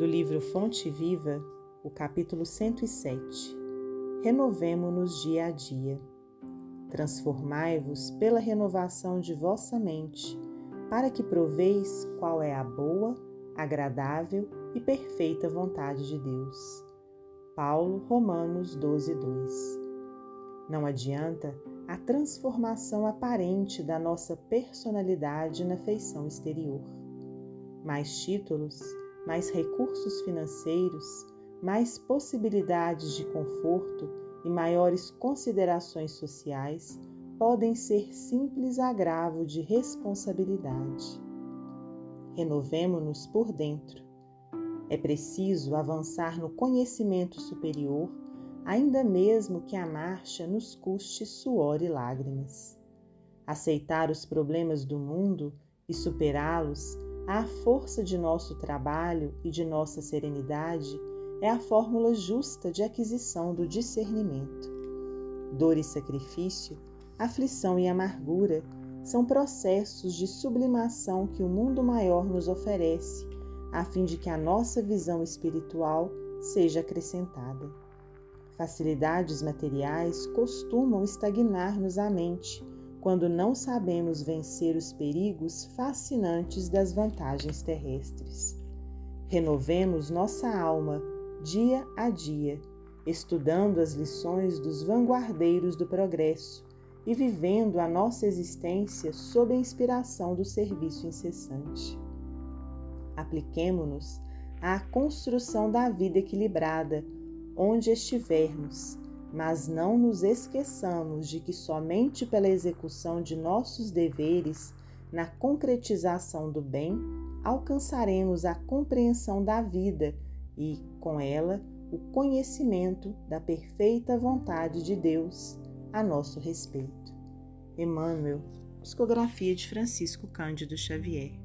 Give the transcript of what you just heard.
Do livro Fonte Viva, o capítulo 107. Renovemo-nos dia a dia. Transformai-vos pela renovação de vossa mente, para que proveis qual é a boa, agradável e perfeita vontade de Deus. Paulo, Romanos 12, 2. Não adianta a transformação aparente da nossa personalidade na feição exterior. Mais títulos, mais recursos financeiros, mais possibilidades de conforto e maiores considerações sociais podem ser simples agravo de responsabilidade. Renovemo-nos por dentro. É preciso avançar no conhecimento superior ainda mesmo que a marcha nos custe suor e lágrimas. Aceitar os problemas do mundo e superá-los à força de nosso trabalho e de nossa serenidade é a fórmula justa de aquisição do discernimento. Dor e sacrifício, aflição e amargura são processos de sublimação que o mundo maior nos oferece, a fim de que a nossa visão espiritual seja acrescentada. Facilidades materiais costumam estagnar-nos a mente quando não sabemos vencer os perigos fascinantes das vantagens terrestres. Renovemos nossa alma dia a dia, estudando as lições dos vanguardeiros do progresso e vivendo a nossa existência sob a inspiração do serviço incessante. Apliquemo-nos à construção da vida equilibrada onde estivermos, mas não nos esqueçamos de que somente pela execução de nossos deveres, na concretização do bem, alcançaremos a compreensão da vida e, com ela, o conhecimento da perfeita vontade de Deus a nosso respeito. Emmanuel, Psicografia de Francisco Cândido Xavier.